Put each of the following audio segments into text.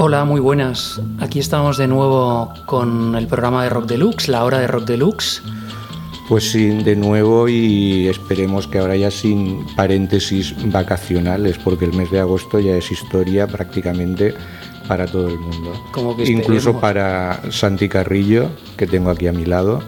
Hola, muy buenas. Aquí estamos de nuevo con el programa de Rock Deluxe, la hora de Rock Deluxe. Pues sí, de nuevo y esperemos que ahora ya sin paréntesis vacacionales, porque el mes de agosto ya es historia prácticamente para todo el mundo. Como que Incluso para Santi Carrillo, que tengo aquí a mi lado.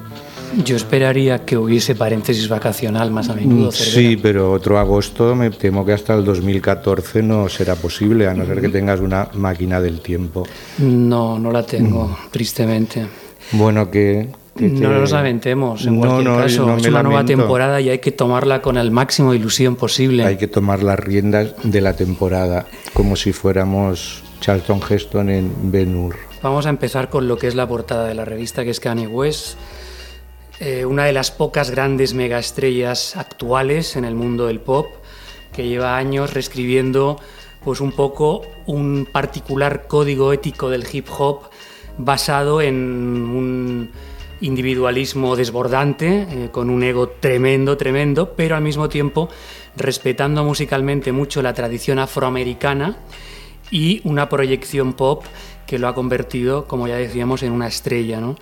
Yo esperaría que hubiese paréntesis vacacional más a menudo. Mm, Sí, Cervera. pero otro agosto me temo que hasta el 2014 no será posible, a no ser que tengas una máquina del tiempo. No, no la tengo, Mm. tristemente. Bueno, que... que te- No nos lamentemos, en No, cualquier no, caso. no es una nueva lamento. temporada y hay que tomarla con el máximo de ilusión posible. Hay que tomar las riendas de la temporada, como si fuéramos Charlton Heston en Ben Hur. Vamos a empezar con lo que es la portada de la revista, que es Kanye West, eh, una de las pocas grandes megaestrellas actuales en el mundo del pop, que lleva años reescribiendo pues un poco un particular código ético del hip hop basado en un individualismo desbordante, eh, con un ego tremendo, tremendo, pero al mismo tiempo respetando musicalmente mucho la tradición afroamericana y una proyección pop que lo ha convertido, como ya decíamos, en una estrella. ¿no?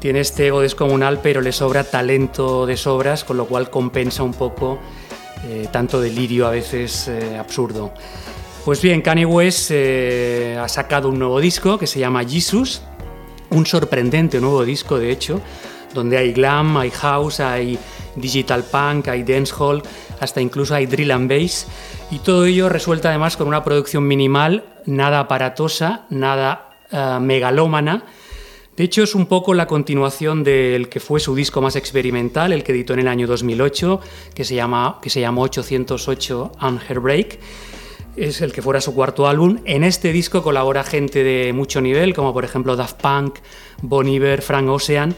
Tiene este ego descomunal, pero le sobra talento de sobras, con lo cual compensa un poco eh, tanto delirio a veces eh, absurdo. Pues bien, Kanye West eh, ha sacado un nuevo disco que se llama Jesus, un sorprendente nuevo disco, de hecho, donde hay glam, hay house, hay digital punk, hay dancehall, hasta incluso hay drill and bass, y todo ello resuelta además con una producción minimal, nada aparatosa, nada eh, megalómana. De hecho, es un poco la continuación del que fue su disco más experimental, el que editó en el año 2008, que se, llama, que se llamó 808 and Break es el que fuera su cuarto álbum. En este disco colabora gente de mucho nivel, como por ejemplo Daft Punk, Bon Iver, Frank Ocean.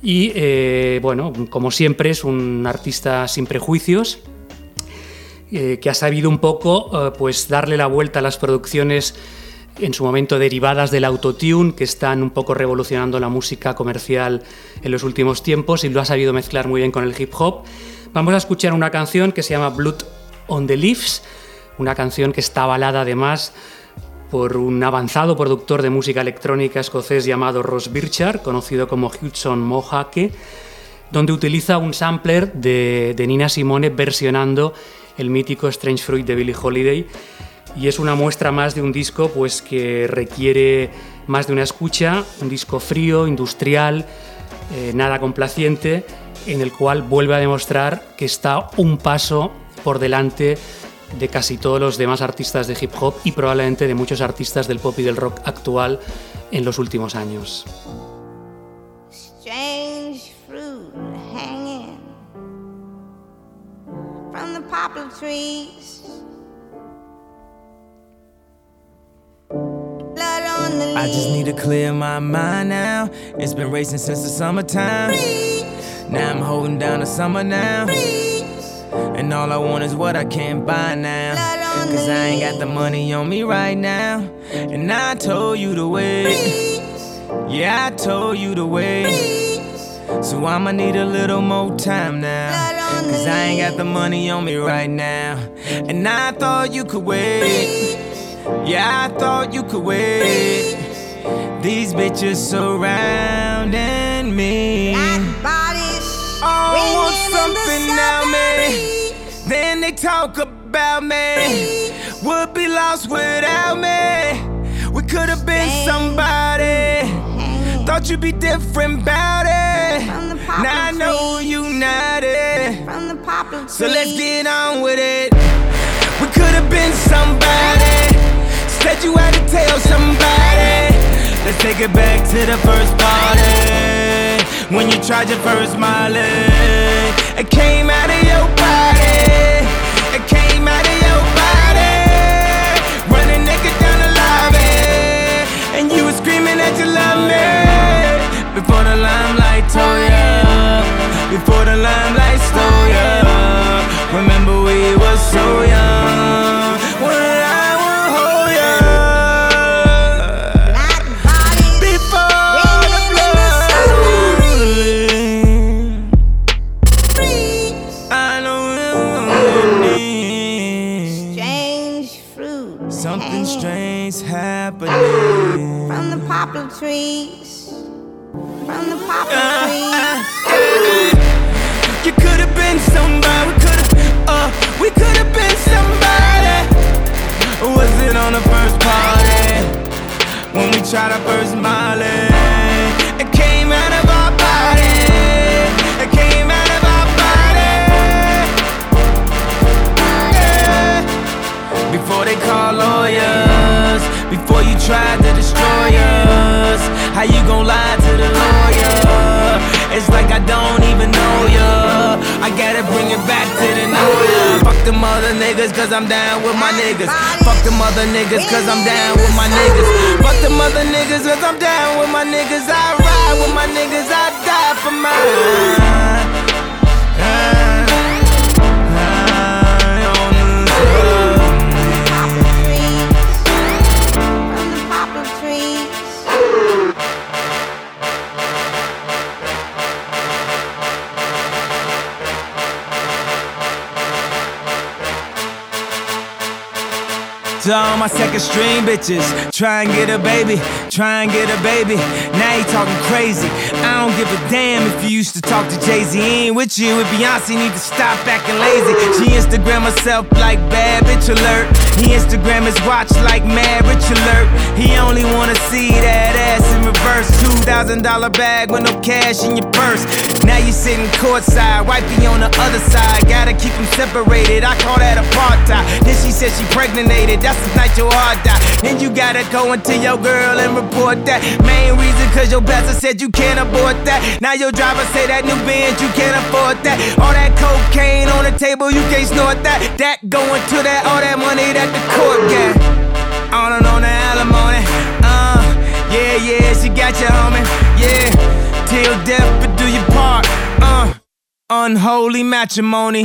Y eh, bueno, como siempre, es un artista sin prejuicios. eh, que ha sabido un poco eh, pues darle la vuelta a las producciones en su momento derivadas del autotune que están un poco revolucionando la música comercial en los últimos tiempos y lo ha sabido mezclar muy bien con el hip hop. Vamos a escuchar una canción que se llama Blood on the Leaves, una canción que está avalada además por un avanzado productor de música electrónica escocés llamado Ross Birchard, conocido como Hudson Mohake, donde utiliza un sampler de, de Nina Simone versionando el mítico Strange Fruit de Billie Holiday y es una muestra más de un disco pues que requiere más de una escucha, un disco frío, industrial, eh, nada complaciente, en el cual vuelve a demostrar que está un paso por delante de casi todos los demás artistas de hip hop y probablemente de muchos artistas del pop y del rock actual en los últimos años. strange fruit hanging from the. I just need to clear my mind now. It's been racing since the summertime. Now I'm holding down the summer now. And all I want is what I can't buy now. Cause I ain't got the money on me right now. And I told you to wait. Yeah, I told you to wait. So I'ma need a little more time now. Cause I ain't got the money on me right now. And I thought you could wait. Yeah, I thought you could wait. These bitches surrounding me. Body's Oh, want in the something now, man. Then they talk about me. Would be lost without me. We could have been somebody. Thought you'd be different about it. From the poplar Now I know you not it. From the So let's get on with it. We could have been somebody. Said you had to tell somebody. Let's take it back to the first party. When you tried your first Molly. It came out of your body. Them other niggas, cause I'm down with my niggas. Fuck them other niggas, cause I'm down with my niggas. Fuck them other niggas, cause I'm down with my niggas. I ride with my niggas, I die for mine. To all my second string bitches, try and get a baby, try and get a baby. Now you talking crazy. I don't give a damn if you used to talk to Jay Z. Ain't with you, with Beyonce, need to stop acting lazy. She Instagram herself like bad bitch alert. He Instagram his watch like mad rich alert. He only wanna see that ass in reverse. Two thousand dollar bag with no cash in your purse. Now you sitting courtside, wifey on the other side. Gotta keep them separated. I call that apartheid. She said she pregnated. That's the night your heart died. Then you gotta go into your girl and report that. Main reason cause your pastor said you can't abort that. Now your driver say that new Benz you can't afford that. All that cocaine on the table you can't snort that. That going to that all that money that the court got. On and on the alimony. Uh, yeah, yeah, she got you, homie. Yeah, till death but do your part. Uh, unholy matrimony.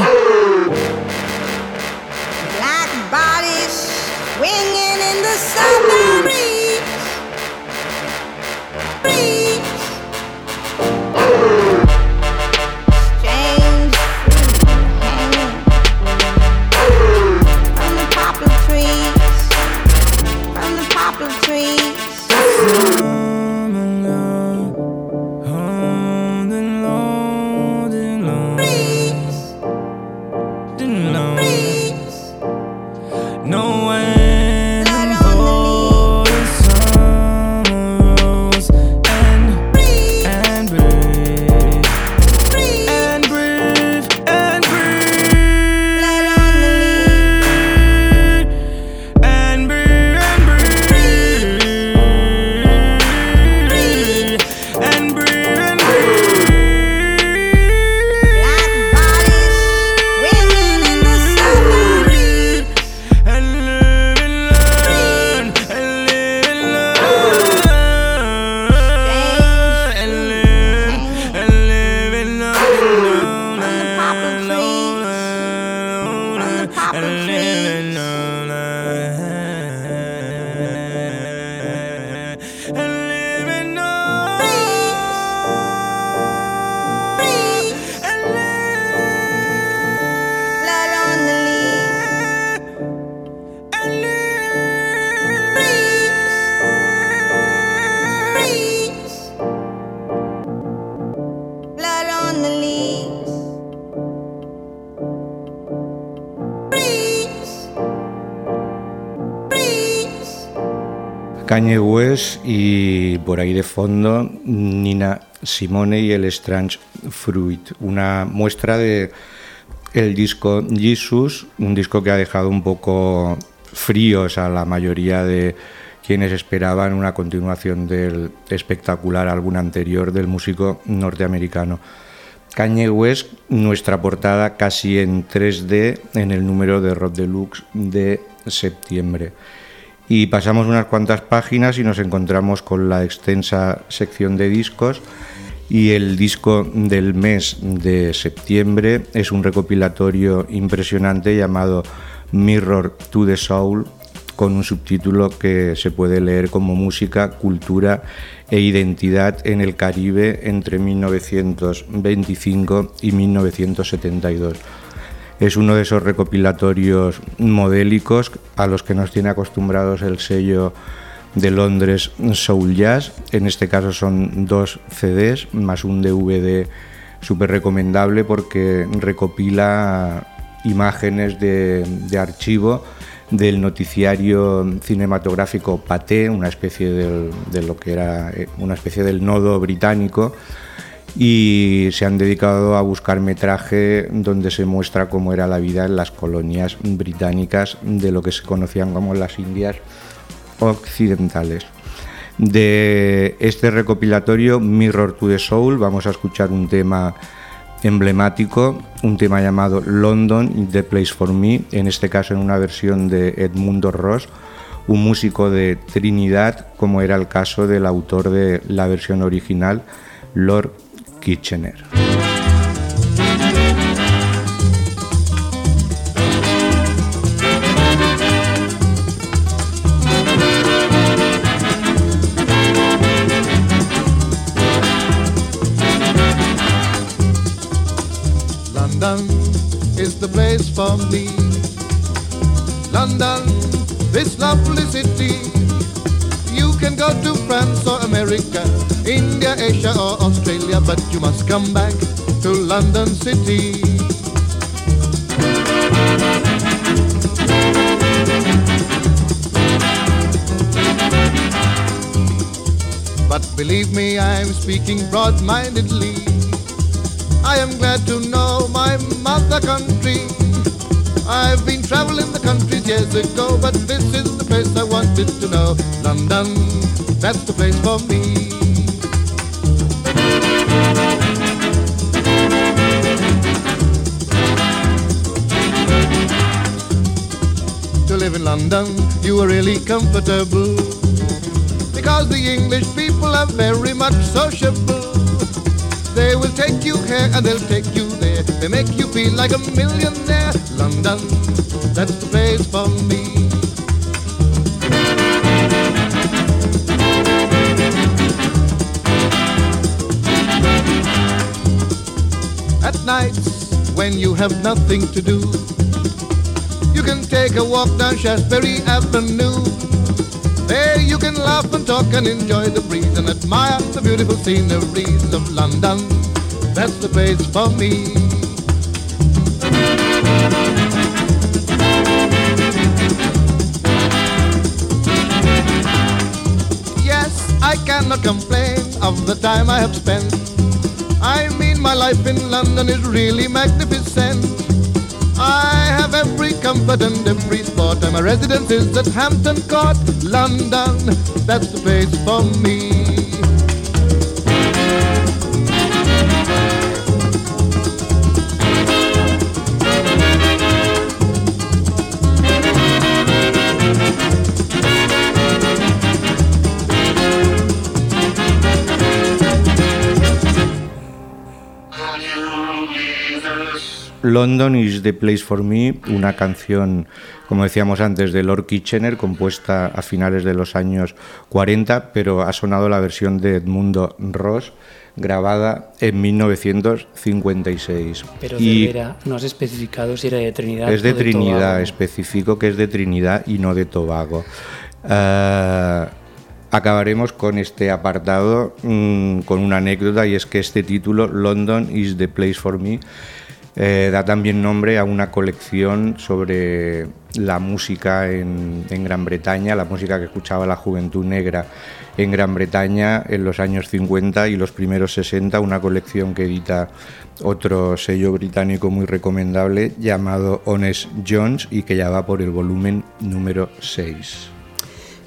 Por ahí de fondo Nina Simone y el Strange Fruit, una muestra de el disco Jesus, un disco que ha dejado un poco fríos a la mayoría de quienes esperaban una continuación del espectacular álbum anterior del músico norteamericano. Kanye West, nuestra portada casi en 3D en el número de Rock Deluxe de septiembre. Y pasamos unas cuantas páginas y nos encontramos con la extensa sección de discos. Y el disco del mes de septiembre es un recopilatorio impresionante llamado Mirror to the Soul, con un subtítulo que se puede leer como Música, Cultura e Identidad en el Caribe entre 1925 y 1972. Es uno de esos recopilatorios modélicos a los que nos tiene acostumbrados el sello de Londres Soul Jazz. En este caso son dos CDs más un DVD súper recomendable porque recopila imágenes de, archivo del noticiario cinematográfico Paté, una especie del- de lo que era eh, una especie del nodo británico, y se han dedicado a buscar metraje donde se muestra cómo era la vida en las colonias británicas de lo que se conocían como las Indias occidentales. De este recopilatorio Mirror to the Soul vamos a escuchar un tema emblemático, un tema llamado London, The Place for Me, en este caso en una versión de Edmundo Ross, un músico de Trinidad, como era el caso del autor de la versión original, Lord Kitchener. London is the place for me. London, this lovely city. America, India, Asia or Australia, but you must come back to London City. But believe me, I'm speaking broad-mindedly. I am glad to know my mother country. I've been traveling the countries years ago, but this is the place I wanted to know. London, that's the place for me. To live in London, you are really comfortable. Because the English people are very much sociable. They will take you here and they'll take you there. They make you feel like a millionaire. London, that's the place for me. At nights, when you have nothing to do, you can take a walk down Shaftesbury Avenue. There you can laugh and talk and enjoy the breeze and admire the beautiful sceneries of London. That's the place for me. Yes, I cannot complain of the time I have spent. I mean, my life in London is really magnificent. I have every comfort and every sport, and my residence is at Hampton Court, London. That's the place for me. London is the place for me, una canción, como decíamos antes, de Lord Kitchener, compuesta a finales de los años 40, pero ha sonado la versión de Edmundo Ross, grabada en 1956. Pero Y Cervera, no has especificado si era de Trinidad. es de o Trinidad, Tobago. especifico que es de Trinidad y no de Tobago. Eh, acabaremos con este apartado mm, con una anécdota y es que este título, London is the place for me, eh, da también nombre a una colección sobre la música en, en Gran Bretaña, la música que escuchaba la juventud negra en Gran Bretaña en los años 50 y los primeros 60, una colección que edita otro sello británico muy recomendable llamado Honest Jones y que ya va por el volumen número 6.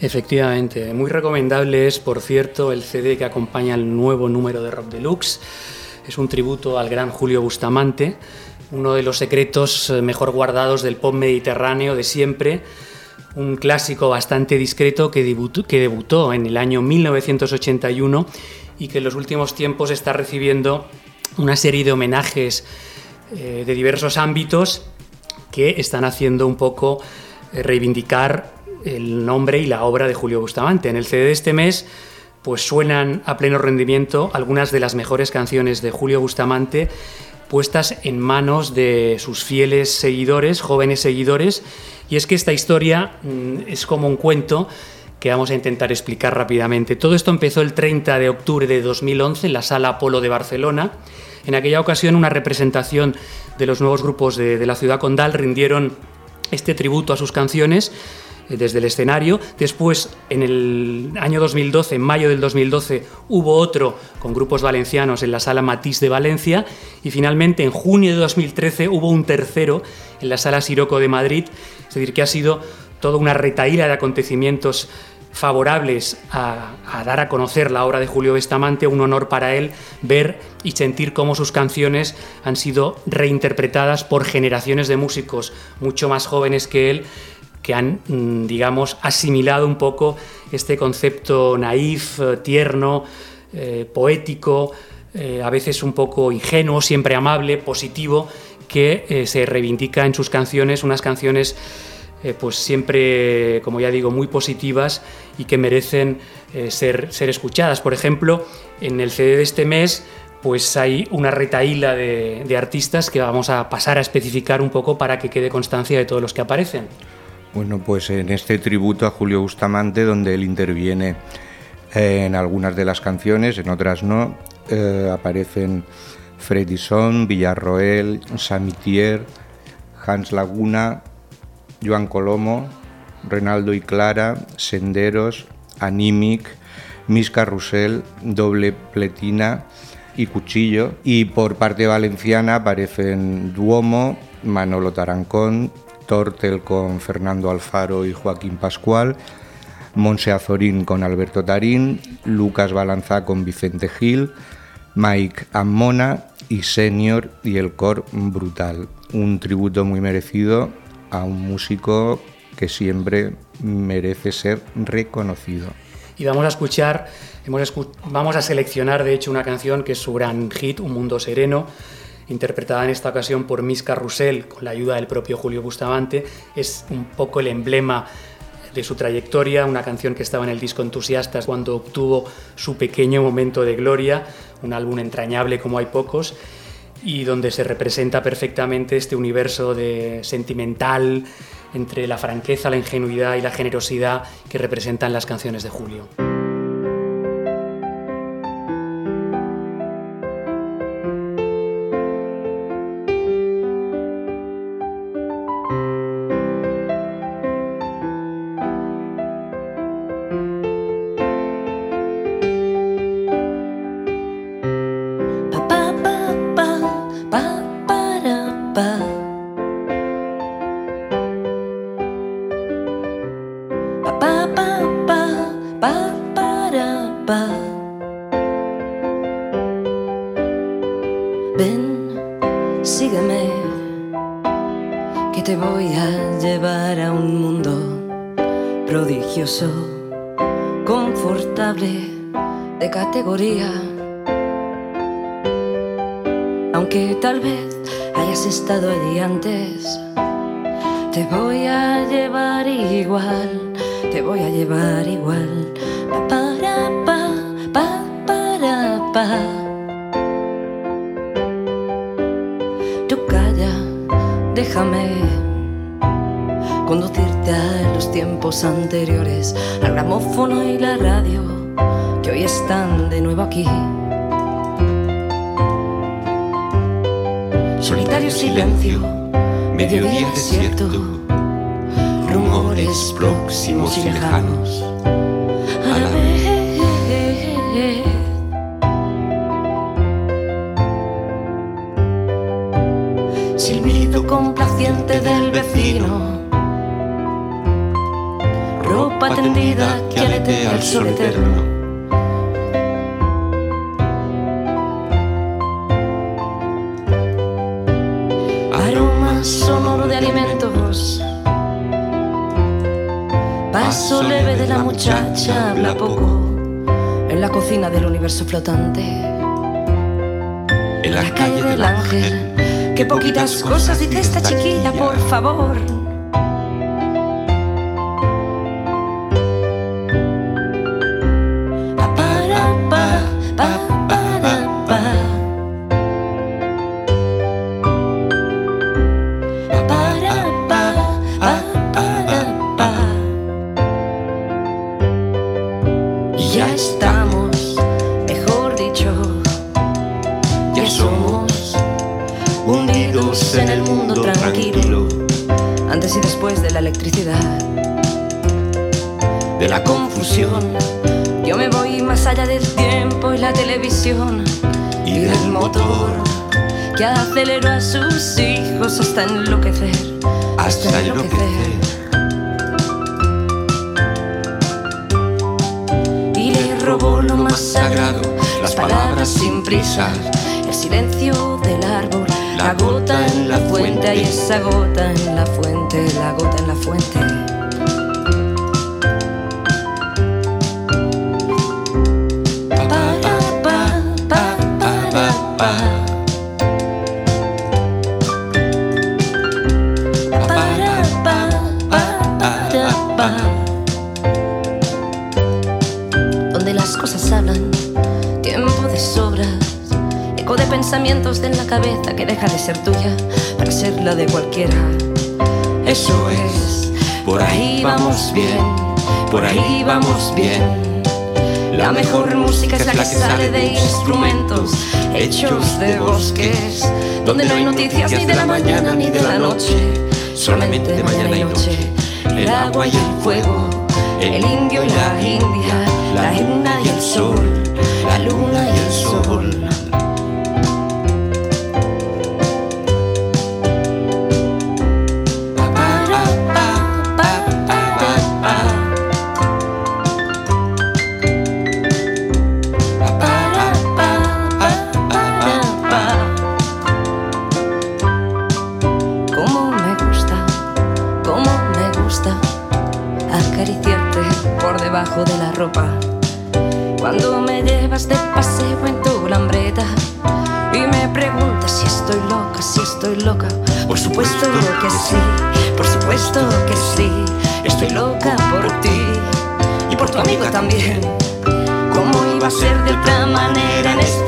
Efectivamente, muy recomendable es, por cierto, el CD que acompaña el nuevo número de Rock Deluxe. Es un tributo al gran Julio Bustamante, uno de los secretos eh, mejor guardados del pop mediterráneo de siempre, un clásico bastante discreto que debutó, en el año 1981 y que en los últimos tiempos está recibiendo una serie de homenajes eh, de diversos ámbitos que están haciendo un poco eh, reivindicar el nombre y la obra de Julio Bustamante. En el CD de este mes pues suenan a pleno rendimiento algunas de las mejores canciones de Julio Bustamante puestas en manos de sus fieles seguidores, jóvenes seguidores, y es que esta historia mm, es como un cuento que vamos a intentar explicar rápidamente. Todo esto empezó el 30 de octubre de 2011 en la Sala Apolo de Barcelona. En aquella ocasión una representación de los nuevos grupos de, de la ciudad condal rindieron este tributo a sus canciones desde el escenario. Después, en el año 2012, en mayo del 2012, hubo otro con grupos valencianos en la sala Matisse de Valencia. Y finalmente, en junio de 2013, hubo un tercero en la sala Siroco de Madrid. Es decir, que ha sido toda una retaíla de acontecimientos favorables a, dar a conocer la obra de Julio Bestamante, un honor para él ver y sentir cómo sus canciones han sido reinterpretadas por generaciones de músicos mucho más jóvenes que él, que han, mm, digamos, asimilado un poco este concepto naif, eh, tierno, eh, poético, eh, a veces un poco ingenuo, siempre amable, positivo, que se reivindica en sus canciones, unas canciones pues siempre, como ya digo, muy positivas y que merecen ser, ser escuchadas. Por ejemplo, en el CD de este mes pues hay una retaíla de artistas que vamos a pasar a especificar un poco para que quede constancia de todos los que aparecen. Bueno, pues en este tributo a Julio Bustamante, donde él interviene eh, en algunas de las canciones, en otras no, eh, aparecen Freddy Son, Villarroel, Samitier, Hans Laguna, Joan Colomo, Renaldo y Clara, Senderos, Animic, Miss Carrusel, Doble Pletina y Cuchillo. Y por parte valenciana aparecen Duomo, Manolo Tarancón, Tortel con Fernando Alfaro y Joaquín Pascual, Monse Azorín con Alberto Tarín, Lucas Balanzá con Vicente Gil, Mike Ammona y Senior y el Cor Brutal. Un tributo muy merecido a un músico que siempre merece ser reconocido. Y vamos a escuchar, vamos a seleccionar de hecho una canción que es su gran hit, Un Mundo Sereno, interpretada en esta ocasión por Miss Carrusel con la ayuda del propio Julio Bustamante. Es un poco el emblema de su trayectoria, una canción que estaba en el disco Entusiastas cuando obtuvo su pequeño momento de gloria, un álbum entrañable como hay pocos y donde se representa perfectamente este universo de sentimental entre la franqueza, la ingenuidad y la generosidad que representan las canciones de Julio. Tú calla, déjame conducirte a los tiempos anteriores, al gramófono y la radio, que hoy están de nuevo aquí. Solitario silencio, mediodía desierto, rumores próximos y lejanos. Flotante. En la calle del ángel. Qué poquitas cosas dice esta chiquilla, por favor. Cosas hablan, tiempo de sobras, eco de pensamientos en la cabeza que deja de ser tuya para ser la de cualquiera. Eso es, por ahí vamos bien, por ahí vamos bien. La mejor música es la que sale de instrumentos hechos de bosques, donde no hay noticias ni de la mañana ni de la noche, solamente de mañana y noche. El agua y el fuego, el indio y la india, la luna y el sol, la luna y el sol. Sí, por supuesto que sí. Estoy loca por ti y por tu amigo también. ¿Cómo iba a ser de otra manera en esta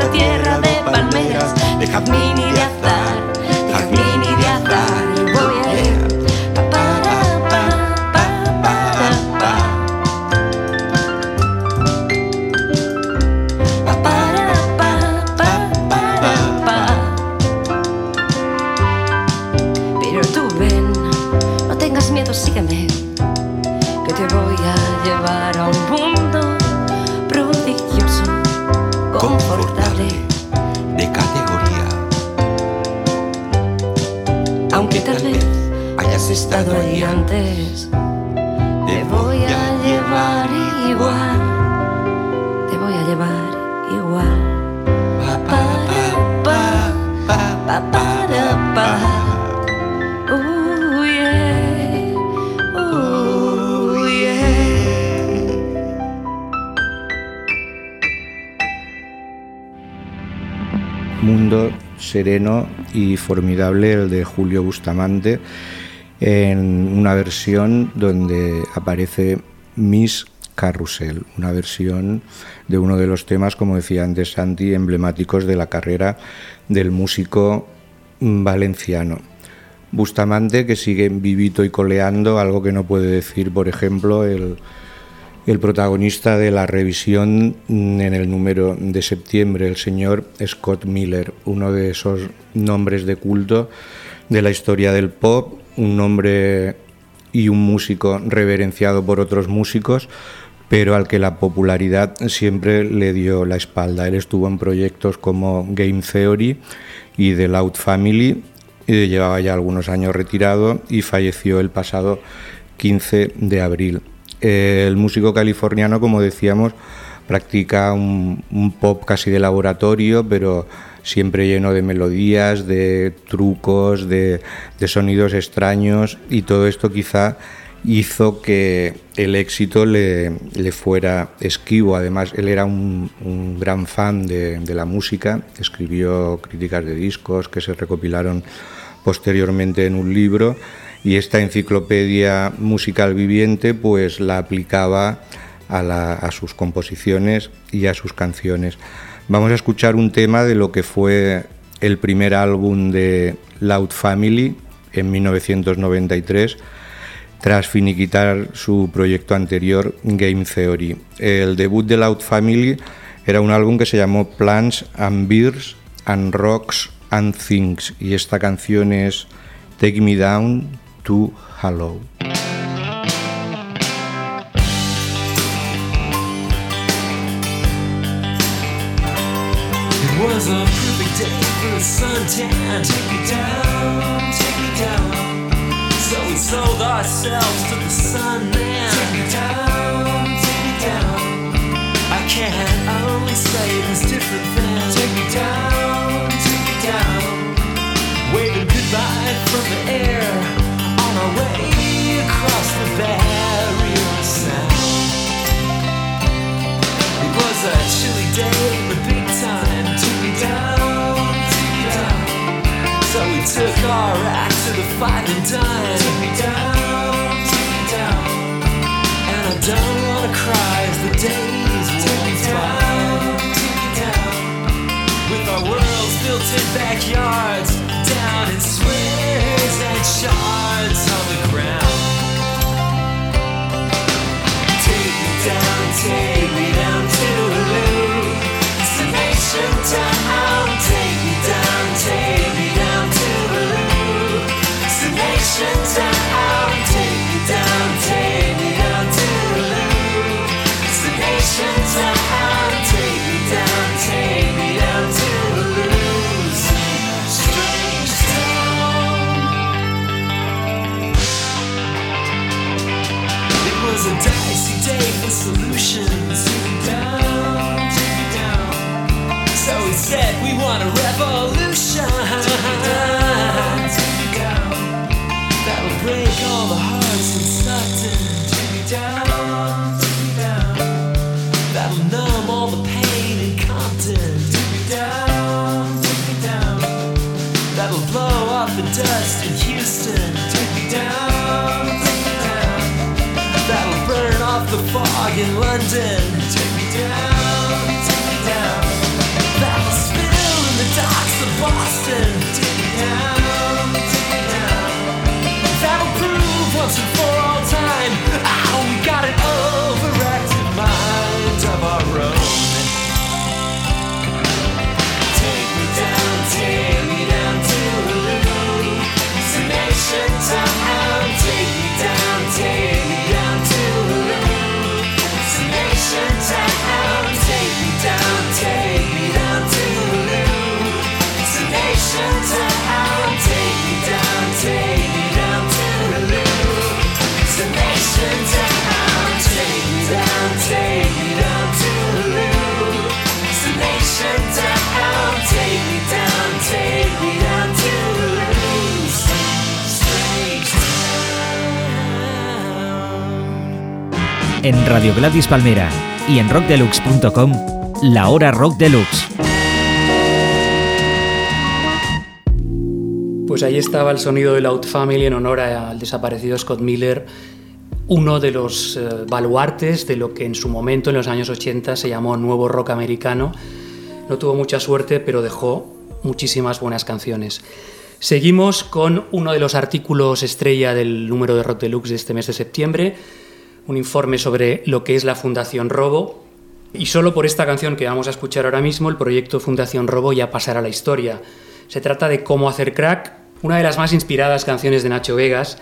y formidable el de Julio Bustamante en una versión donde aparece Miss Carrusel, una versión de uno de los temas, como decía antes Santi, emblemáticos de la carrera del músico valenciano. Bustamante que sigue vivito y coleando, algo que no puede decir, por ejemplo, el, el protagonista de la revisión en el número de septiembre, el señor Scott Miller, uno de esos nombres de culto de la historia del pop, un nombre y un músico reverenciado por otros músicos, pero al que la popularidad siempre le dio la espalda. Él estuvo en proyectos como Game Theory y The Loud Family, y llevaba ya algunos años retirado y falleció el pasado 15 de abril. Eh, el músico californiano, como decíamos, practica un, pop casi de laboratorio, pero siempre lleno de melodías, de trucos, de, sonidos extraños y todo esto quizá hizo que el éxito le, fuera esquivo. Además, él era un, un gran fan de, de, la música, escribió críticas de discos que se recopilaron posteriormente en un libro y esta enciclopedia musical viviente pues la aplicaba a, a, sus composiciones y a sus canciones. Vamos a escuchar un tema de lo que fue el primer álbum de Loud Family en 1993 tras finiquitar su proyecto anterior Game Theory. El debut de Loud Family era un álbum que se llamó Plants and Beers and Rocks and Things y esta canción es Take Me Down to Hello. It was a perfect day for a suntan. Take me down, take me down. So we sold ourselves to the sun man. Take me down, take me down. I can't only say there's different act to said we want a revolution. Take me down, take me down. That'll break all the hearts in Sutton. Take me down, take me down. That'll numb all the pain in Compton. Take me down, take me down. That'll blow off the dust in Houston. Take me down, take me down. That'll burn off the fog in London. En Radio Gladys Palmera y en rockdeluxe.com, La Hora Rock Deluxe. Pues ahí estaba el sonido de Loud Family en honor al desaparecido Scott Miller, uno de los eh, baluartes de lo que en su momento, en los años 80, se llamó nuevo rock americano. No tuvo mucha suerte, pero dejó muchísimas buenas canciones. Seguimos con uno de los artículos estrella del número de Rock Deluxe de este mes de septiembre, un informe sobre lo que es la Fundación Robo. Y solo por esta canción que vamos a escuchar ahora mismo, el proyecto Fundación Robo ya pasará a la historia. Se trata de Cómo hacer crack, una de las más inspiradas canciones de Nacho Vegas,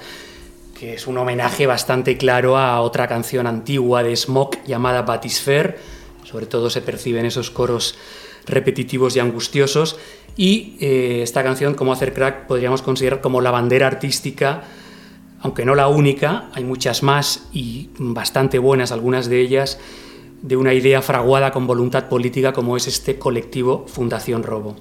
que es un homenaje bastante claro a otra canción antigua de Smoke llamada Batisfer. Sobre todo se perciben esos coros repetitivos y angustiosos. Y eh, esta canción, Cómo hacer crack, podríamos considerar como la bandera artística, aunque no la única, hay muchas más y bastante buenas algunas de ellas, de una idea fraguada con voluntad política como es este colectivo Fundación Robo.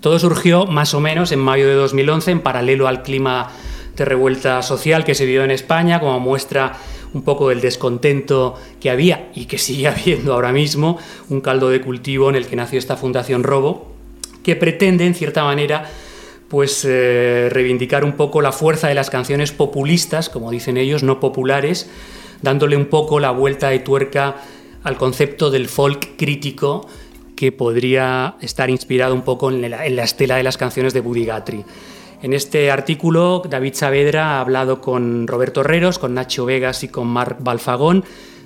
Todo surgió más o menos en mayo de 2011, en paralelo al clima de revuelta social que se vivió en España, como muestra un poco del descontento que había y que sigue habiendo ahora mismo, un caldo de cultivo en el que nació esta Fundación Robo, que pretende, en cierta manera, pues eh, reivindicar un poco la fuerza de las canciones populistas, como dicen ellos, no populares, dándole un poco la vuelta de tuerca al concepto del folk crítico que podría estar inspirado un poco en la, estela de las canciones de Buddy Guthrie. En este artículo, David Saavedra ha hablado con Roberto Herreros, con Nacho Vegas y con Marc Balfagón,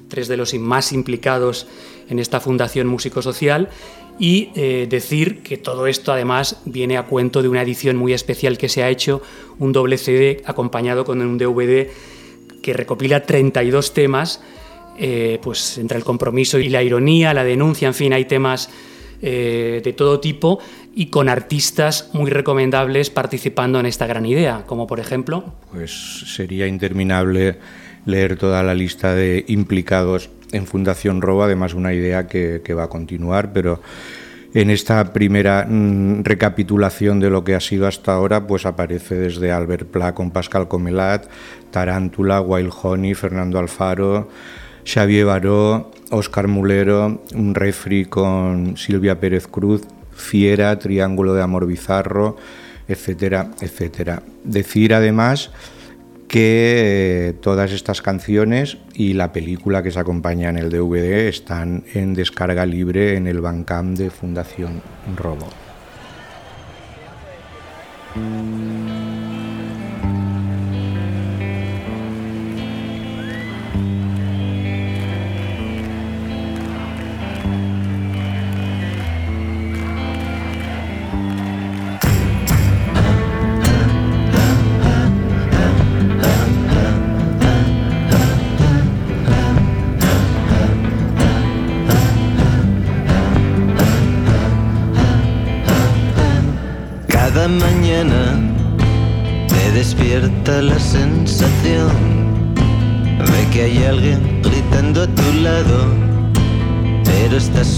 tres de los más implicados en esta fundación músico-social, Y eh, decir que todo esto además viene a cuento de una edición muy especial que se ha hecho, un doble CD acompañado con un DVD que recopila 32 temas, eh, pues entre el compromiso y la ironía, la denuncia, en fin, hay temas eh, de todo tipo y con artistas muy recomendables participando en esta gran idea, como por ejemplo... Pues sería interminable leer toda la lista de implicados en Fundación Robo, además una idea que, va a continuar, pero en esta primera mm, recapitulación de lo que ha sido hasta ahora, pues aparece desde Albert Pla con Pascal Comelat, Tarántula, Wild Honey, Fernando Alfaro, Xavier Baró, Óscar Mulero, un refri con Silvia Pérez Cruz, Fiera, Triángulo de Amor Bizarro, etcétera, etcétera. Decir además que eh, todas estas canciones y la película que se acompaña en el DVD están en descarga libre en el Bandcamp de Fundación Robo.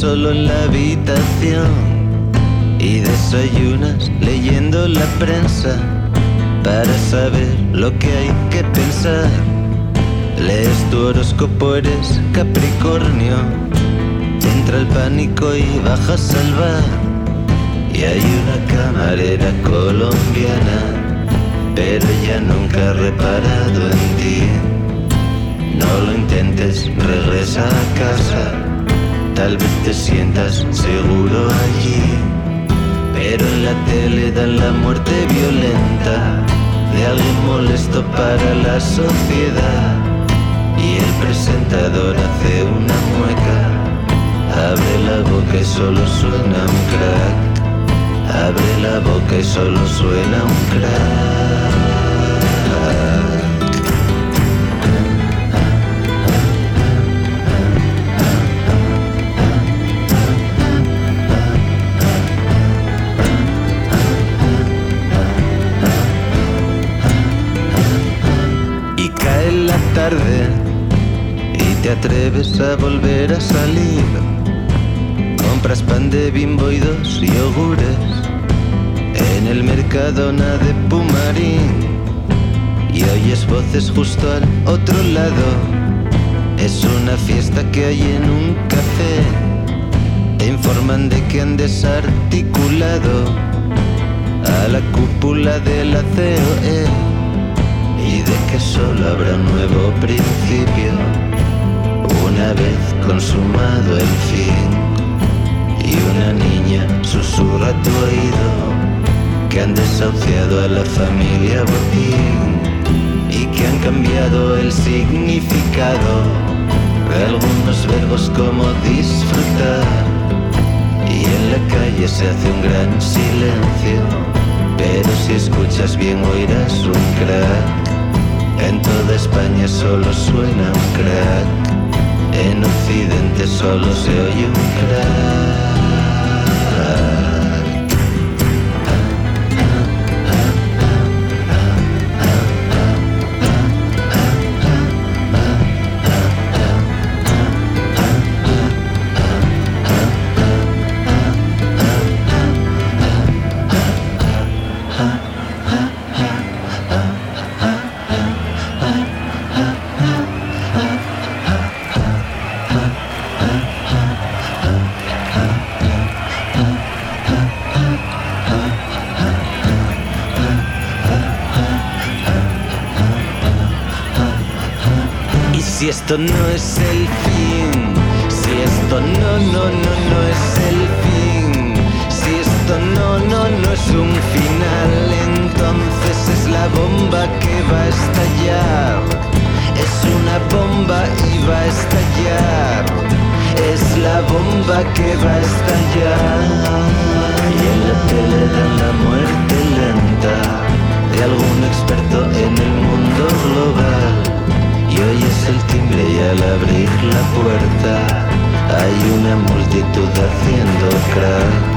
Solo en la habitación y desayunas leyendo la prensa para saber lo que hay que pensar. Lees tu horóscopo, eres Capricornio, entra el pánico y bajas al bar. Y hay una camarera colombiana, pero ella nunca ha reparado en ti. No lo intentes, regresa a casa, tal vez te sientas seguro allí. Pero en la tele dan la muerte violenta de alguien molesto para la sociedad. Y el presentador hace una mueca, abre la boca y solo suena un crack. Abre la boca y solo suena un crack. Cae la tarde y te atreves a volver a salir. Compras pan de bimbo y dos yogures en el Mercadona de Pumarín y oyes voces justo al otro lado. Es una fiesta que hay en un café. Te informan de que han desarticulado a la cúpula de la COE y de que solo habrá un nuevo principio una vez consumado el fin. Y una niña susurra tu oído que han desahuciado a la familia Botín y que han cambiado el significado de algunos verbos como disfrutar. Y en la calle se hace un gran silencio, pero si escuchas bien oirás un crack. En toda España solo suena un crack. En Occidente solo se oye un crack. esto no es el fin, si esto no, no, no, no es el fin, si esto no, no, no es un final, entonces es la bomba que va a estallar, es una bomba y va a estallar, es la bomba que va a estallar, y en la tele dan la muerte lenta de algún experto en el mundo global. El timbre y al abrir la puerta hay una multitud haciendo crack.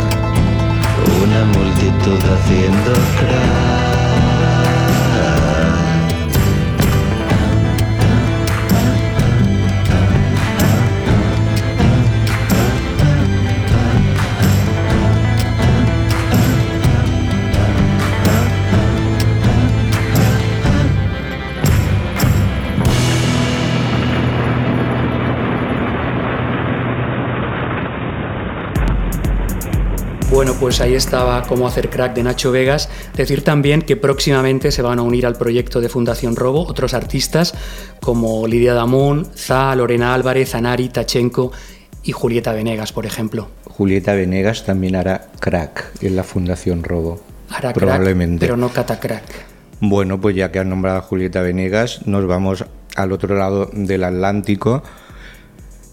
Una multitud haciendo pues ahí estaba Cómo hacer crack de Nacho Vegas. Decir también que próximamente se van a unir al proyecto de Fundación Robo otros artistas como Lidia Damón, Za, Lorena Álvarez, Anari, Tachenko y Julieta Venegas, por ejemplo. Julieta Venegas también hará crack en la Fundación Robo. Hará crack, Probablemente. pero no catacrack. Bueno, pues ya que han nombrado a Julieta Venegas, nos vamos al otro lado del Atlántico.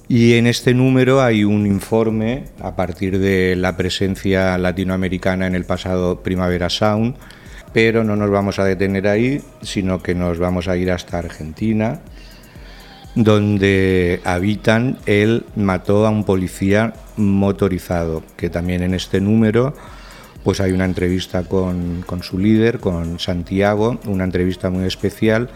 Y en este número hay un informe a partir de la presencia latinoamericana en el pasado Primavera Sound, pero no nos vamos a detener ahí, sino que nos vamos a ir hasta Argentina, donde habitan él mató a un policía motorizado, que también en este número pues hay una entrevista con, con su líder, con Santiago, una entrevista muy especial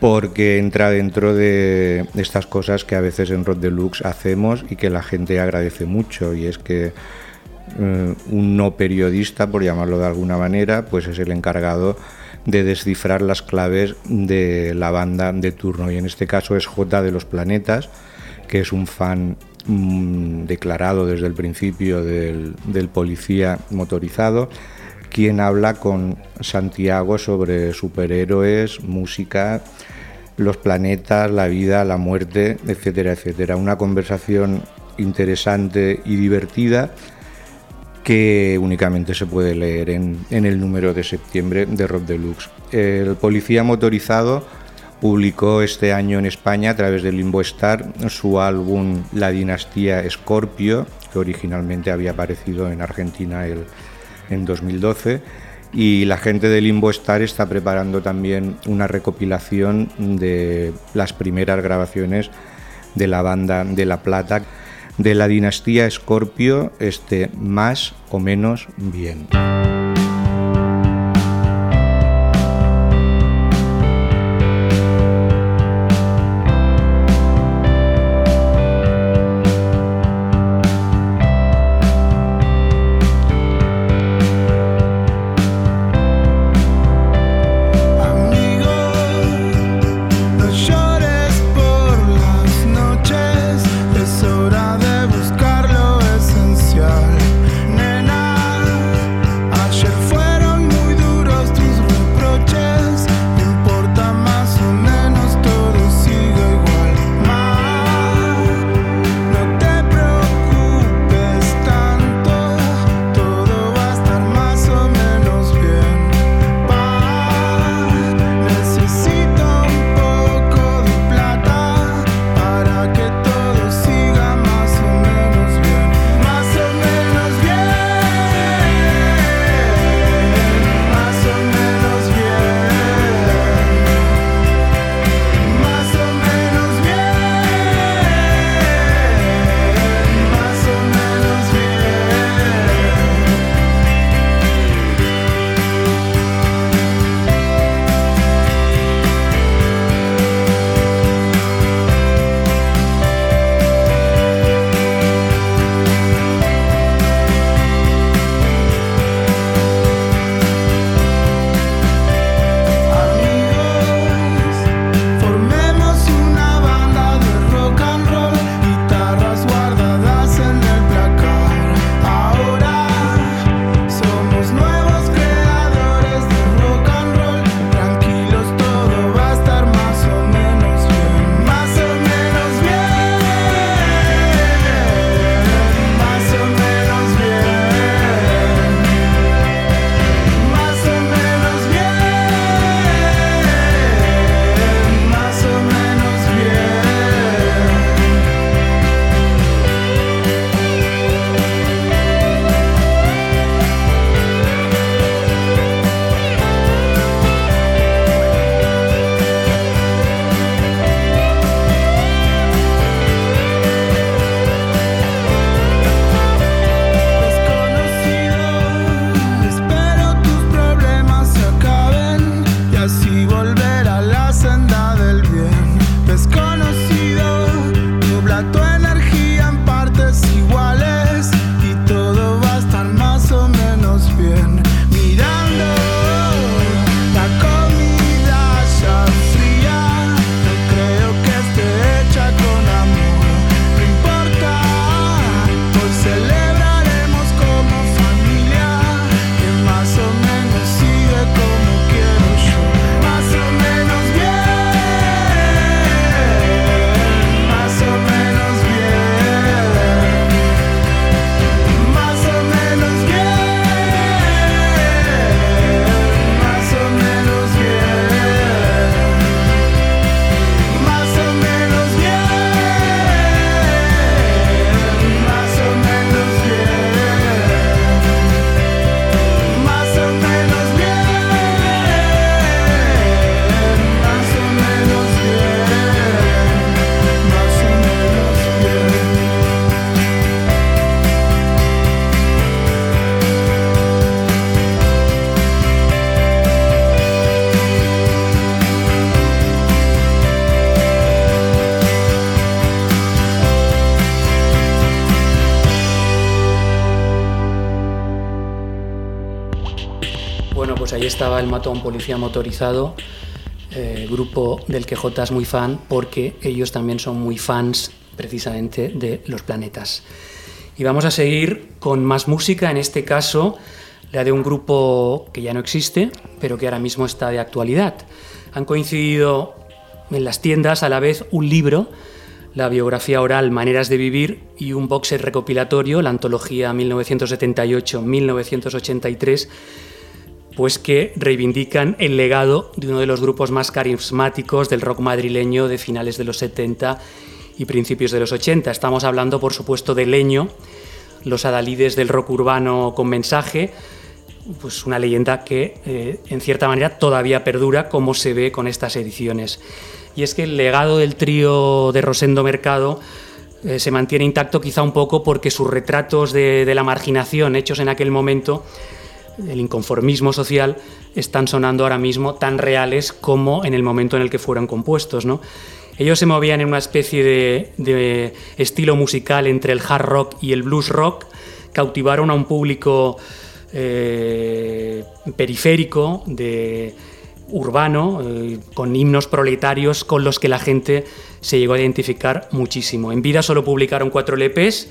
porque entra dentro de estas cosas que a veces en Rock Deluxe hacemos y que la gente agradece mucho y es que eh, un no periodista, por llamarlo de alguna manera, pues es el encargado de descifrar las claves de la banda de turno y en este caso es J de los Planetas, que es un fan mm, declarado desde el principio del, del policía motorizado quien habla con Santiago sobre superhéroes, música, los planetas, la vida, la muerte, etcétera, etcétera. Una conversación interesante y divertida que únicamente se puede leer en, el número de septiembre de Rock Deluxe. El policía motorizado publicó este año en España a través de Limbo Star su álbum La dinastía Scorpio, que originalmente había aparecido en Argentina el en 2012 y la gente de Limbo Star está preparando también una recopilación de las primeras grabaciones de la banda de La Plata de la dinastía Scorpio, este más o menos bien. Estaba el Matón Policía Motorizado, eh, grupo del que J es muy fan porque ellos también son muy fans precisamente de los planetas. Y vamos a seguir con más música, en este caso la de un grupo que ya no existe, pero que ahora mismo está de actualidad. Han coincidido en las tiendas a la vez un libro, la biografía oral Maneras de Vivir y un boxer recopilatorio, la antología 1978-1983, pues que reivindican el legado de uno de los grupos más carismáticos del rock madrileño de finales de los 70 y principios de los 80. Estamos hablando, por supuesto, de Leño, los adalides del rock urbano con mensaje, pues una leyenda que eh, en cierta manera todavía perdura como se ve con estas ediciones. Y es que el legado del trío de Rosendo Mercado eh, se mantiene intacto quizá un poco porque sus retratos de, de la marginación hechos en aquel momento, el inconformismo social, están sonando ahora mismo tan reales como en el momento en el que fueron compuestos. ¿no? Ellos se movían en una especie de, estilo musical entre el hard rock y el blues rock, cautivaron a un público eh, periférico, de urbano, eh, con himnos proletarios con los que la gente se llegó a identificar muchísimo. En vida solo publicaron cuatro LPs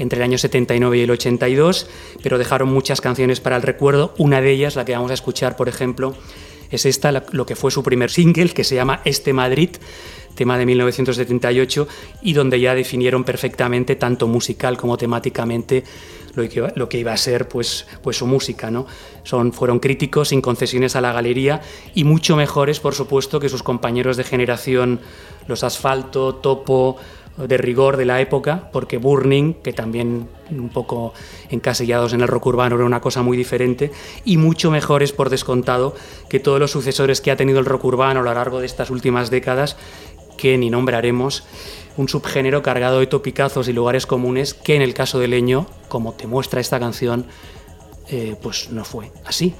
entre el año 79 y el 82, pero dejaron muchas canciones para el recuerdo. Una de ellas, la que vamos a escuchar, por ejemplo, es esta, lo que fue su primer single, que se llama Este Madrid, tema de 1978, y donde ya definieron perfectamente, tanto musical como temáticamente, lo que, iba- lo que iba a ser pues, pues su música. ¿no? Son, fueron críticos sin concesiones a la galería y mucho mejores, por supuesto, que sus compañeros de generación, los Asfalto, Topo, de rigor de la época, porque Burning, que también un poco encasillados en el rock urbano era una cosa muy diferente, y mucho mejores por descontado que todos los sucesores que ha tenido el rock urbano a lo largo de estas últimas décadas, que ni nombraremos, un subgénero cargado de topicazos y lugares comunes que en el caso de Leño, como te muestra esta canción, eh, pues no fue así.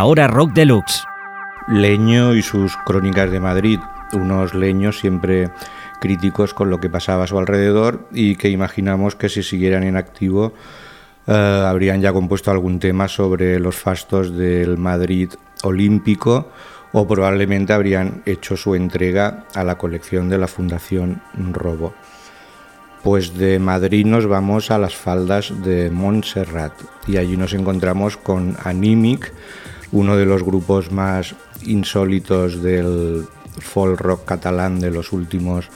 La Hora Rock Deluxe. Leño y sus crónicas de Madrid, unos leños siempre críticos con lo que pasaba a su alrededor y que imaginamos que si siguieran en activo eh, habrían ya compuesto algún tema sobre los fastos del Madrid olímpico o probablemente habrían hecho su entrega a la colección de la Fundación Robo. Pues de Madrid nos vamos a las faldas de Montserrat y allí nos encontramos con Animic, uno de los grupos más insólitos del folk rock catalán de los últimos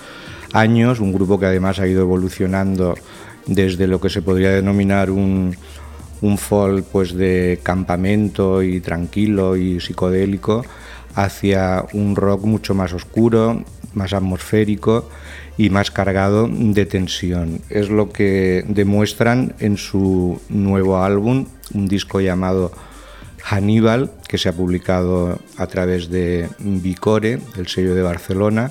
años, un grupo que además ha ido evolucionando desde lo que se podría denominar un, un folk pues de campamento y tranquilo y psicodélico hacia un rock mucho más oscuro, más atmosférico y más cargado de tensión. Es lo que demuestran en su nuevo álbum, un disco llamado Hannibal, que se ha publicado a través de Vicore, el sello de Barcelona,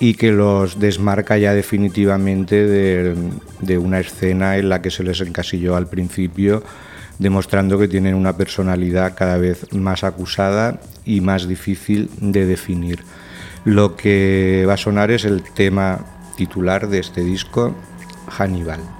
y que los desmarca ya definitivamente de, de, una escena en la que se les encasilló al principio, demostrando que tienen una personalidad cada vez más acusada y más difícil de definir. Lo que va a sonar es el tema titular de este disco, Hannibal.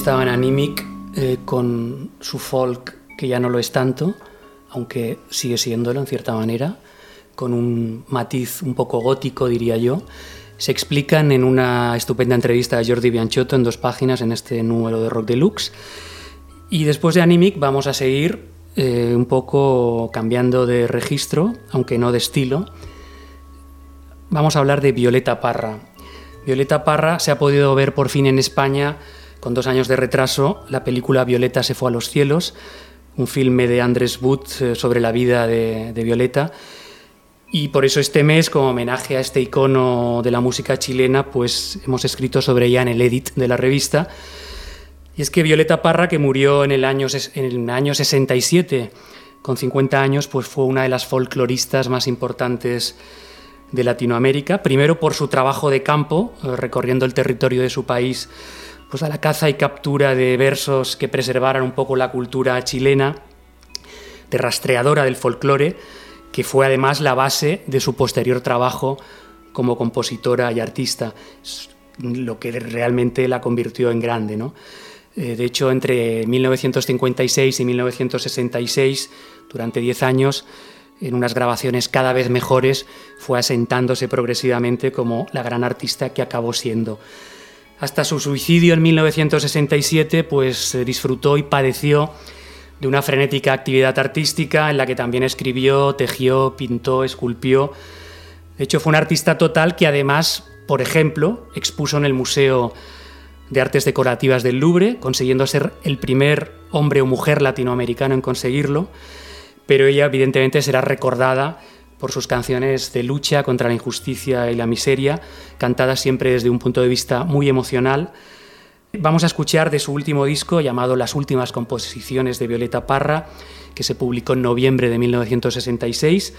Estaban Animic eh, con su folk, que ya no lo es tanto, aunque sigue siéndolo en cierta manera, con un matiz un poco gótico, diría yo. Se explican en una estupenda entrevista a Jordi Bianchotto en dos páginas en este número de Rock Deluxe. Y después de Animic vamos a seguir eh, un poco cambiando de registro, aunque no de estilo. Vamos a hablar de Violeta Parra. Violeta Parra se ha podido ver por fin en España con dos años de retraso. La película Violeta se fue a los cielos, un filme de Andrés Wood eh, sobre la vida de, Violeta. Y por eso este mes, como homenaje a este icono de la música chilena, pues hemos escrito sobre ella en el edit de la revista. Y es que Violeta Parra, que murió en el año, en el año 67, con 50 años, pues fue una de las folcloristas más importantes de Latinoamérica. Primero por su trabajo de campo, eh, recorriendo el territorio de su país, pues a la caza y captura de versos que preservaran un poco la cultura chilena, de rastreadora del folclore, que fue además la base de su posterior trabajo como compositora y artista, lo que realmente la convirtió en grande. ¿no? Eh, de hecho, entre 1956 y 1966, durante 10 años, en unas grabaciones cada vez mejores, fue asentándose progresivamente como la gran artista que acabó siendo. Hasta su suicidio en 1967, pues disfrutó y padeció de una frenética actividad artística en la que también escribió, tejió, pintó, esculpió. De hecho, fue un artista total que además, por ejemplo, expuso en el Museo de Artes Decorativas del Louvre, consiguiendo ser el primer hombre o mujer latinoamericano en conseguirlo, pero ella evidentemente será recordada por sus canciones de lucha contra la injusticia y la miseria, cantadas siempre desde un punto de vista muy emocional. Vamos a escuchar de su último disco llamado Las últimas composiciones de Violeta Parra, que se publicó en noviembre de 1966,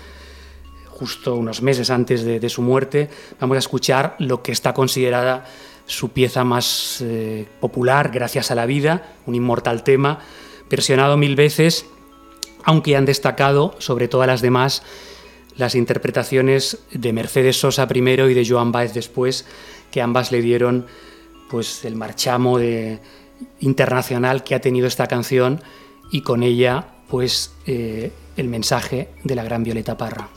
justo unos meses antes de, su muerte. Vamos a escuchar lo que está considerada su pieza más eh, popular, Gracias a la vida, un inmortal tema, versionado mil veces, aunque han destacado sobre todas las demás las interpretaciones de Mercedes Sosa primero y de Joan Baez después, que ambas le dieron pues el marchamo internacional que ha tenido esta canción y con ella pues eh, el mensaje de la gran Violeta Parra.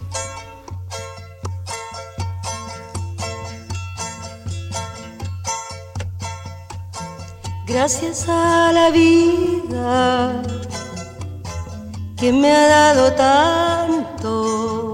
Gracias a la vida que me ha dado tanto,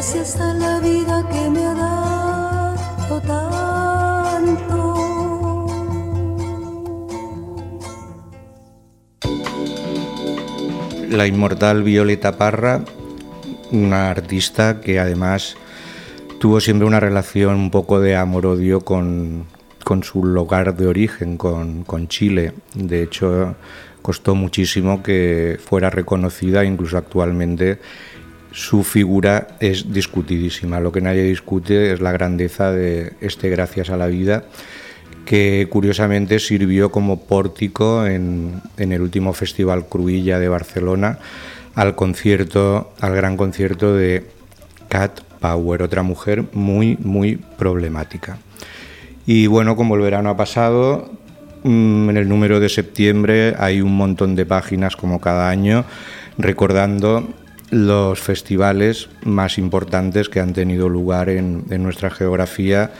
Gracias a la vida que me ha dado tanto. la inmortal Violeta Parra, una artista que además tuvo siempre una relación un poco de amor-odio con, con su lugar de origen, con, con Chile. De hecho, costó muchísimo que fuera reconocida, incluso actualmente su figura es discutidísima. Lo que nadie discute es la grandeza de este Gracias a la Vida, que curiosamente sirvió como pórtico en, el último Festival Cruilla de Barcelona al concierto, al gran concierto de Cat Power, otra mujer muy, muy problemática. Y bueno, como el verano ha pasado, mm, en el número de septiembre hay un montón de páginas como cada año recordando los festivales más importantes que han tenido lugar en, nuestra geografía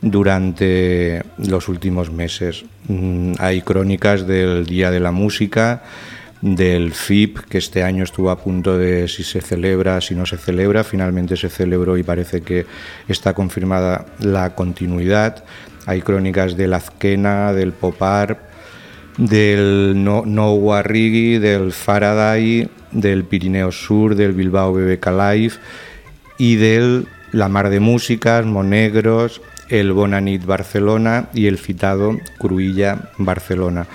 durante los últimos meses. Mm, Hay crónicas del Día de la Música, del FIP, que este año estuvo a punto de si se celebra, si no se celebra, finalmente se celebró y parece que está confirmada la continuidad. Hay crónicas del Azquena, del Popar, del No, no del Faraday, del Pirineo Sur, del Bilbao BBK Live y del La Mar de Músicas, Monegros, el Bonanit Barcelona y el citado Cruilla Barcelona.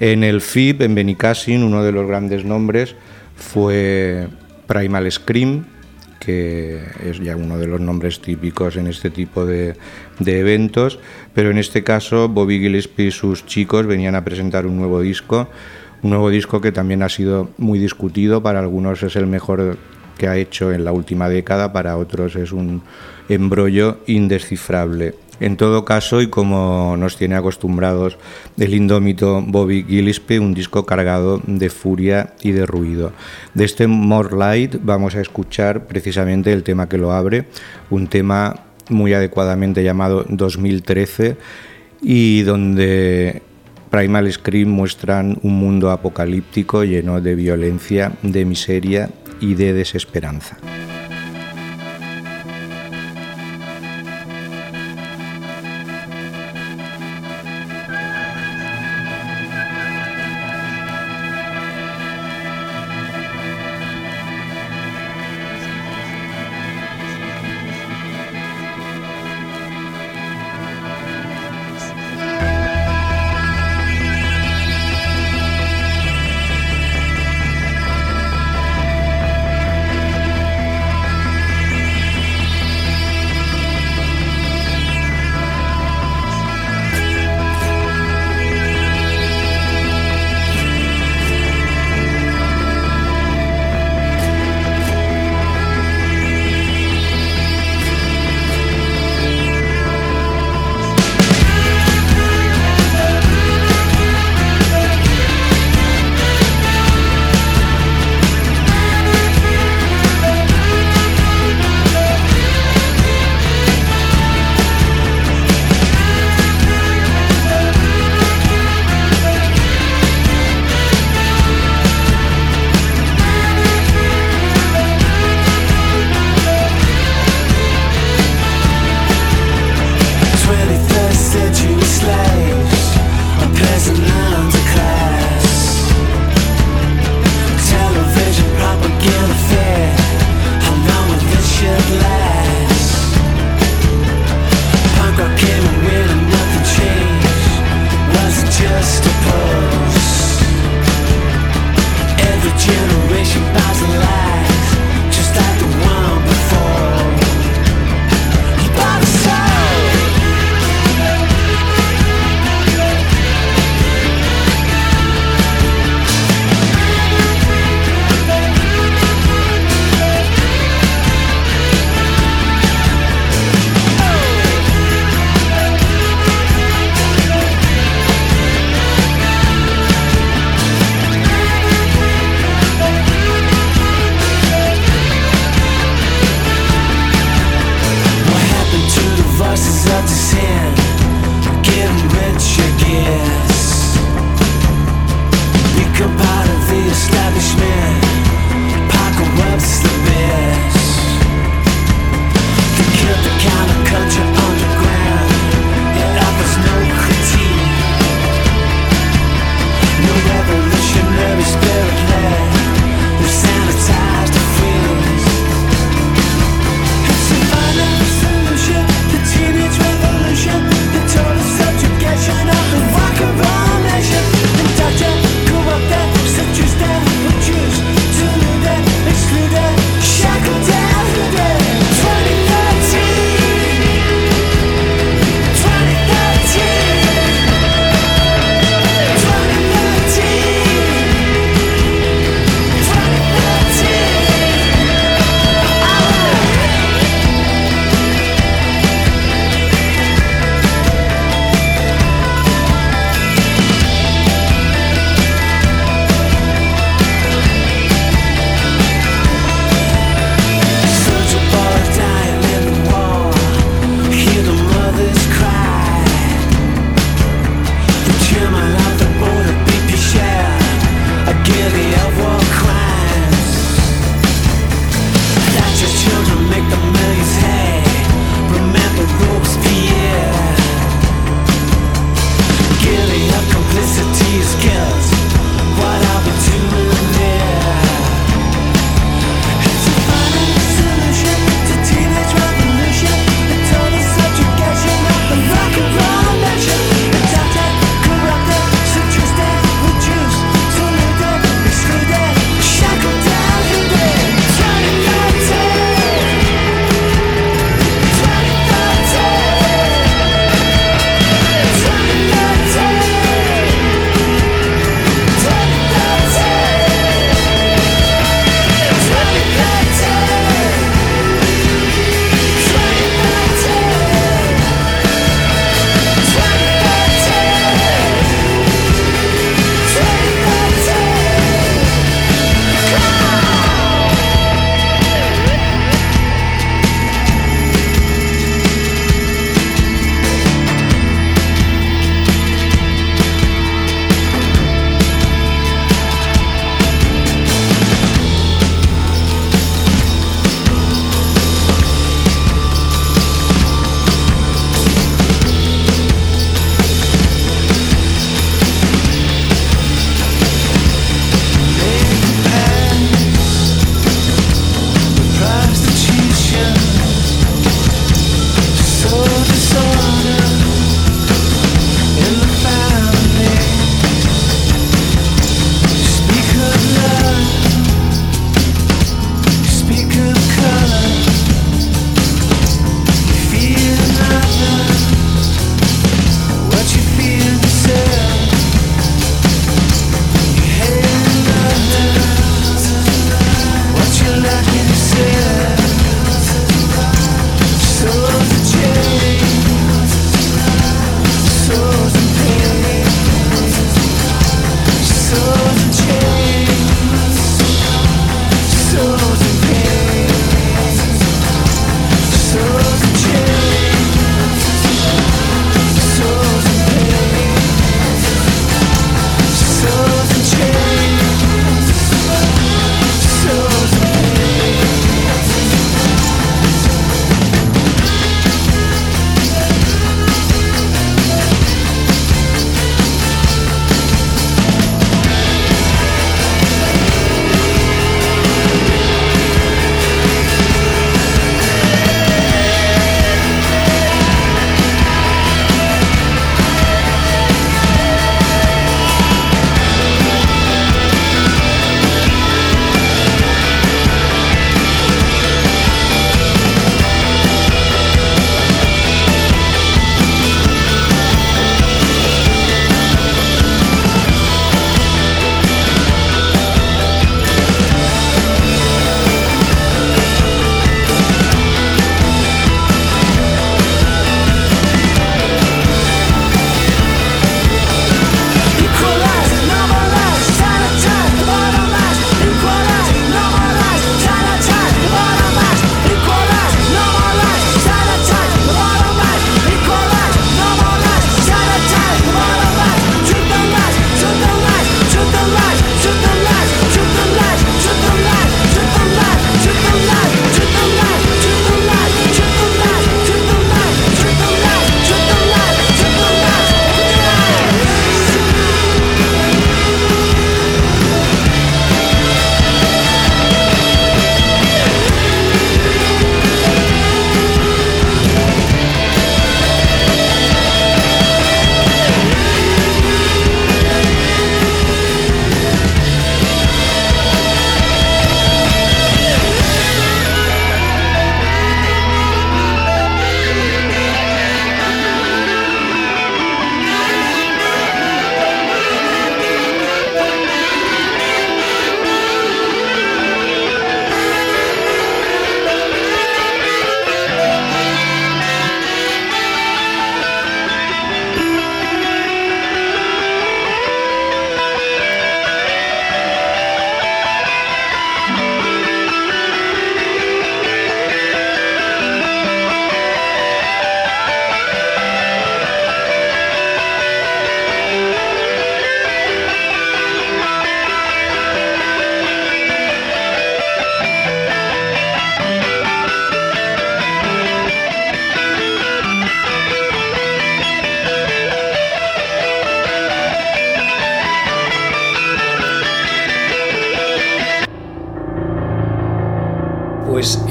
En el FIP, en Benicassin, uno de los grandes nombres fue Primal Scream, que es ya uno de los nombres típicos en este tipo de, eventos, pero en este caso Bobby Gillespie y sus chicos venían a presentar un nuevo disco, un nuevo disco que también ha sido muy discutido, para algunos es el mejor que ha hecho en la última década, para otros es un embrollo indescifrable. En todo caso, y como nos tiene acostumbrados el indómito Bobby Gillespie, un disco cargado de furia y de ruido. De este More Light vamos a escuchar precisamente el tema que lo abre, un tema muy adecuadamente llamado 2013 y donde Primal Scream muestran un mundo apocalíptico lleno de violencia, de miseria y de desesperanza.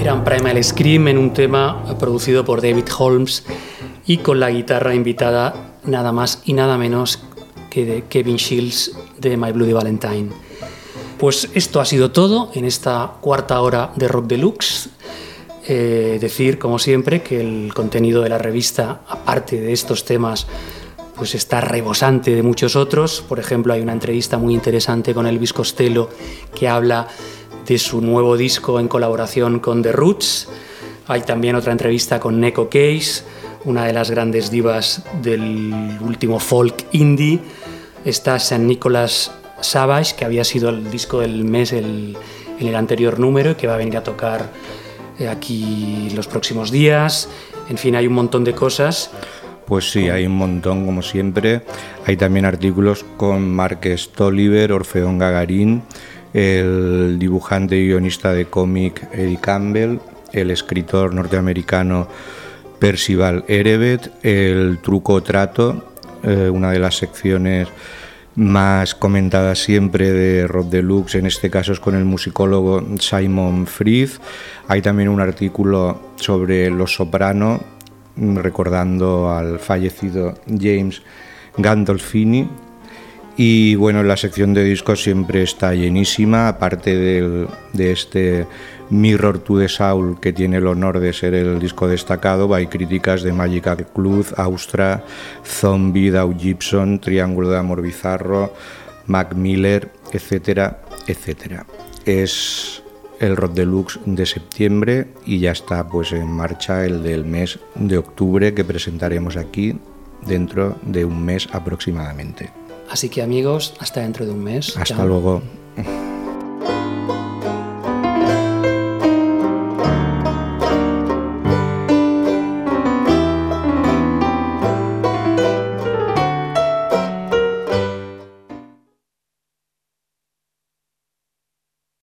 Eran Primal Scream en un tema producido por David Holmes y con la guitarra invitada nada más y nada menos que de Kevin Shields de My Bloody Valentine. Pues esto ha sido todo en esta cuarta hora de Rock Deluxe. Eh, decir, como siempre, que el contenido de la revista, aparte de estos temas, pues está rebosante de muchos otros. Por ejemplo, hay una entrevista muy interesante con Elvis Costello que habla de su nuevo disco en colaboración con The Roots. Hay también otra entrevista con Neko Case, una de las grandes divas del último folk indie. Está San Nicolás Savage, que había sido el disco del mes el- en el anterior número y que va a venir a tocar eh, aquí los próximos días. En fin, hay un montón de cosas. Pues sí, hay un montón, como siempre. Hay también artículos con Mark Stoliver, Orfeón Gagarín, el dibujante y guionista de cómic Eddie Campbell, el escritor norteamericano Percival Erebet, el truco trato, eh, una de las secciones más comentadas siempre de Rock Deluxe, en este caso es con el musicólogo Simon Frith. Hay también un artículo sobre Los Soprano, mm, recordando al fallecido James Gandolfini. Y bueno, la sección de discos siempre está llenísima, aparte del- de este Mirror to the Soul, que tiene el honor de ser el disco destacado, hay críticas de Magical Club, Austra, Zombie, Dow Gibson, Triángulo de Amor Bizarro, Mac Miller, etcétera, etcétera. Es el Rock Deluxe de septiembre y ya está pues en marcha el del mes de octubre que presentaremos aquí dentro de un mes aproximadamente. Así que amigos, hasta dentro de un mes. Hasta Chao. luego.